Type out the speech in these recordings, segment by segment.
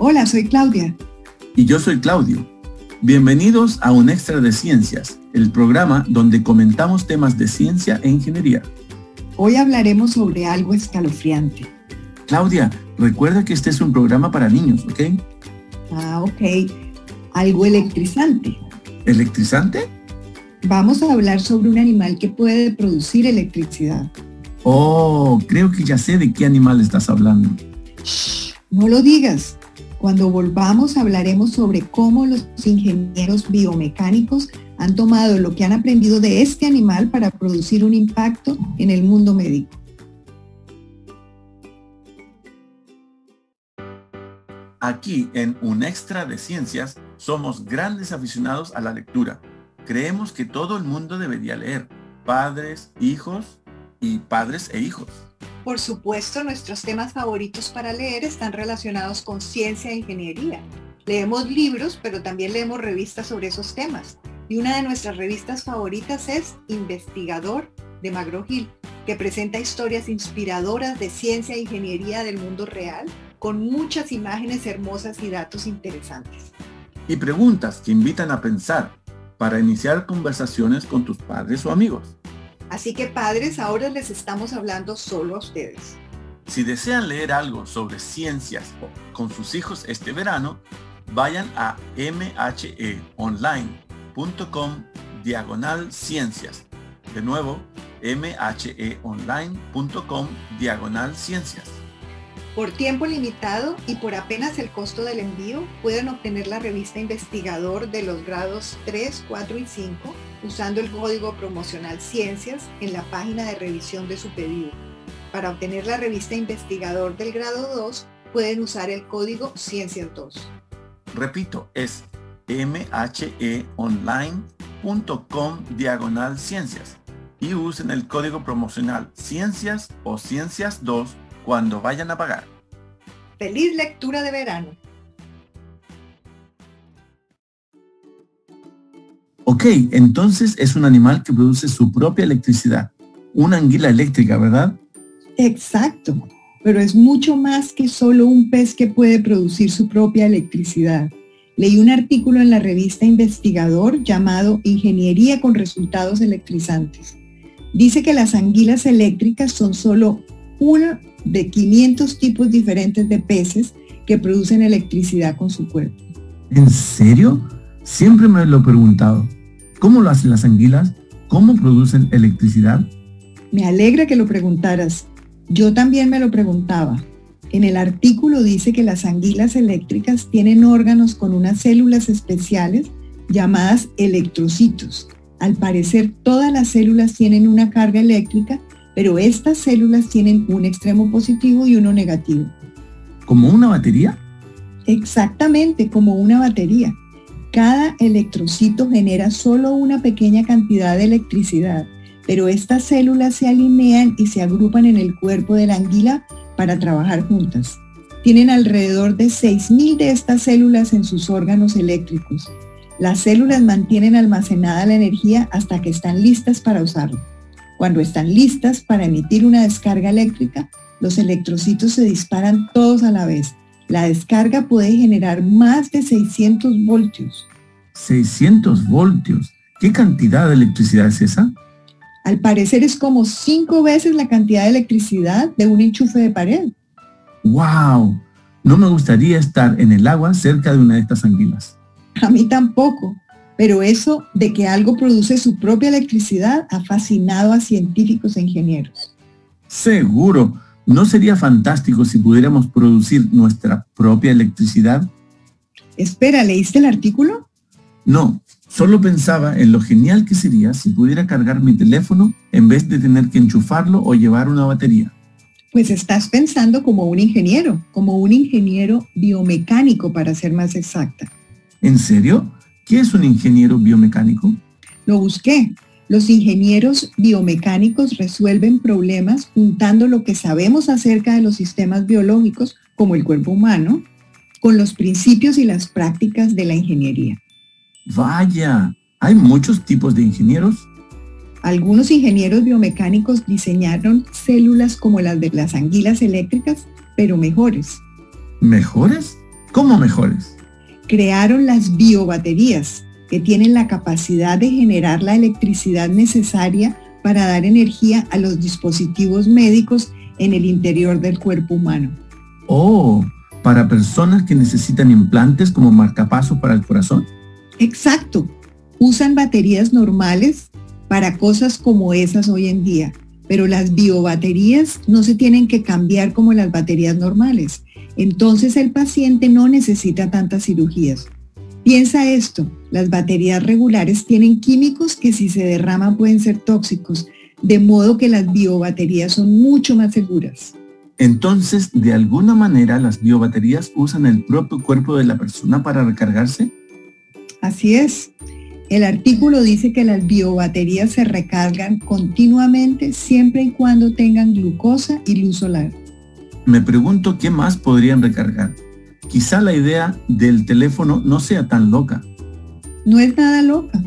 Hola, soy Claudia. Y yo soy Claudio. Bienvenidos a un extra de ciencias, el programa donde comentamos temas de ciencia e ingeniería. Hoy hablaremos sobre algo escalofriante. Claudia, recuerda que este es un programa para niños, ¿ok? Ah, ok. Algo electrizante. ¿Electrizante? Vamos a hablar sobre un animal que puede producir electricidad. Oh, creo que ya sé de qué animal estás hablando. Shh, no lo digas. Cuando volvamos hablaremos sobre cómo los ingenieros biomecánicos han tomado lo que han aprendido de este animal para producir un impacto en el mundo médico. Aquí en Un Extra de Ciencias somos grandes aficionados a la lectura. Creemos que todo el mundo debería leer, padres, hijos y padres e hijos. Por supuesto, nuestros temas favoritos para leer están relacionados con ciencia e ingeniería. Leemos libros, pero también leemos revistas sobre esos temas. Y una de nuestras revistas favoritas es Investigador de Magro Gil, que presenta historias inspiradoras de ciencia e ingeniería del mundo real, con muchas imágenes hermosas y datos interesantes. Y preguntas que invitan a pensar para iniciar conversaciones con tus padres o amigos. Así que padres, ahora les estamos hablando solo a ustedes. Si desean leer algo sobre ciencias con sus hijos este verano, vayan a mheonline.com diagonal ciencias. De nuevo, mheonline.com diagonal ciencias. Por tiempo limitado y por apenas el costo del envío, pueden obtener la revista Investigador de los grados 3, 4 y 5 usando el código promocional Ciencias en la página de revisión de su pedido. Para obtener la revista Investigador del grado 2, pueden usar el código Ciencias 2. Repito, es mheonline.com diagonal ciencias y usen el código promocional Ciencias o Ciencias 2 cuando vayan a pagar. ¡Feliz lectura de verano! Ok, entonces es un animal que produce su propia electricidad. Una anguila eléctrica, ¿verdad? Exacto, pero es mucho más que solo un pez que puede producir su propia electricidad. Leí un artículo en la revista Investigador llamado Ingeniería con resultados electrizantes. Dice que las anguilas eléctricas son solo uno de 500 tipos diferentes de peces que producen electricidad con su cuerpo. ¿En serio? Siempre me lo he preguntado. ¿Cómo lo hacen las anguilas? ¿Cómo producen electricidad? Me alegra que lo preguntaras. Yo también me lo preguntaba. En el artículo dice que las anguilas eléctricas tienen órganos con unas células especiales llamadas electrocitos. Al parecer todas las células tienen una carga eléctrica, pero estas células tienen un extremo positivo y uno negativo. ¿Como una batería? Exactamente, como una batería. Cada electrocito genera solo una pequeña cantidad de electricidad, pero estas células se alinean y se agrupan en el cuerpo de la anguila para trabajar juntas. Tienen alrededor de 6.000 de estas células en sus órganos eléctricos. Las células mantienen almacenada la energía hasta que están listas para usarla. Cuando están listas para emitir una descarga eléctrica, los electrocitos se disparan todos a la vez la descarga puede generar más de 600 voltios. 600 voltios. ¿Qué cantidad de electricidad es esa? Al parecer es como cinco veces la cantidad de electricidad de un enchufe de pared. ¡Wow! No me gustaría estar en el agua cerca de una de estas anguilas. A mí tampoco, pero eso de que algo produce su propia electricidad ha fascinado a científicos e ingenieros. Seguro. ¿No sería fantástico si pudiéramos producir nuestra propia electricidad? Espera, ¿leíste el artículo? No, solo pensaba en lo genial que sería si pudiera cargar mi teléfono en vez de tener que enchufarlo o llevar una batería. Pues estás pensando como un ingeniero, como un ingeniero biomecánico para ser más exacta. ¿En serio? ¿Qué es un ingeniero biomecánico? Lo busqué. Los ingenieros biomecánicos resuelven problemas juntando lo que sabemos acerca de los sistemas biológicos, como el cuerpo humano, con los principios y las prácticas de la ingeniería. Vaya, ¿hay muchos tipos de ingenieros? Algunos ingenieros biomecánicos diseñaron células como las de las anguilas eléctricas, pero mejores. ¿Mejores? ¿Cómo mejores? Crearon las biobaterías, que tienen la capacidad de generar la electricidad necesaria para dar energía a los dispositivos médicos en el interior del cuerpo humano. Oh, para personas que necesitan implantes como marcapasos para el corazón. Exacto. Usan baterías normales para cosas como esas hoy en día, pero las biobaterías no se tienen que cambiar como las baterías normales. Entonces el paciente no necesita tantas cirugías. Piensa esto, las baterías regulares tienen químicos que si se derraman pueden ser tóxicos, de modo que las biobaterías son mucho más seguras. Entonces, de alguna manera, las biobaterías usan el propio cuerpo de la persona para recargarse. Así es. El artículo dice que las biobaterías se recargan continuamente siempre y cuando tengan glucosa y luz solar. Me pregunto qué más podrían recargar. Quizá la idea del teléfono no sea tan loca. No es nada loca.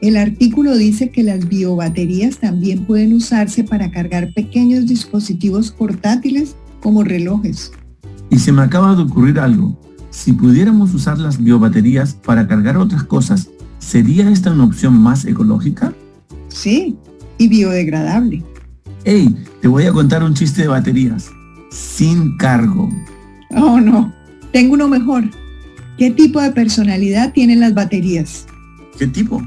El artículo dice que las biobaterías también pueden usarse para cargar pequeños dispositivos portátiles como relojes. Y se me acaba de ocurrir algo. Si pudiéramos usar las biobaterías para cargar otras cosas, ¿sería esta una opción más ecológica? Sí, y biodegradable. Hey, te voy a contar un chiste de baterías. Sin cargo. Oh, no. Tengo uno mejor. ¿Qué tipo de personalidad tienen las baterías? ¿Qué tipo?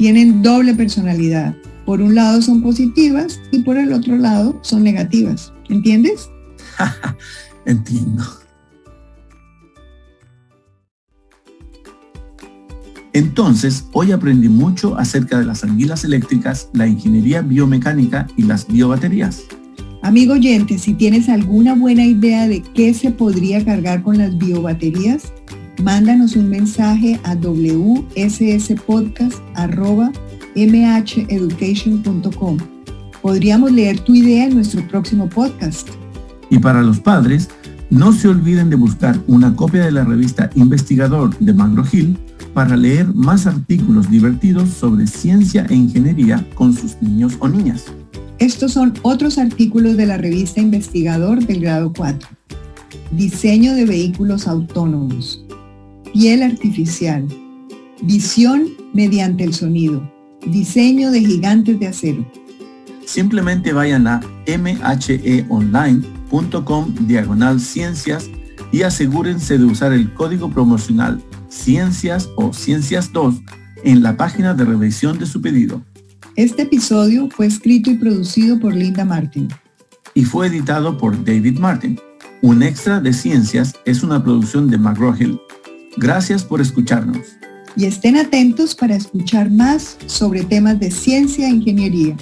tienen doble personalidad. Por un lado son positivas y por el otro lado son negativas. ¿Entiendes? Entiendo. Entonces, hoy aprendí mucho acerca de las anguilas eléctricas, la ingeniería biomecánica y las biobaterías. Amigo oyente, si tienes alguna buena idea de qué se podría cargar con las biobaterías, mándanos un mensaje a wsspodcast.mheducation.com. Podríamos leer tu idea en nuestro próximo podcast. Y para los padres, no se olviden de buscar una copia de la revista Investigador de Magro Hill para leer más artículos divertidos sobre ciencia e ingeniería con sus niños o niñas. Estos son otros artículos de la revista Investigador del grado 4. Diseño de vehículos autónomos piel artificial, visión mediante el sonido, diseño de gigantes de acero. Simplemente vayan a mheonline.com diagonal ciencias y asegúrense de usar el código promocional ciencias o ciencias 2 en la página de revisión de su pedido. Este episodio fue escrito y producido por Linda Martin. Y fue editado por David Martin. Un extra de ciencias es una producción de McGraw-Hill Gracias por escucharnos. Y estén atentos para escuchar más sobre temas de ciencia e ingeniería.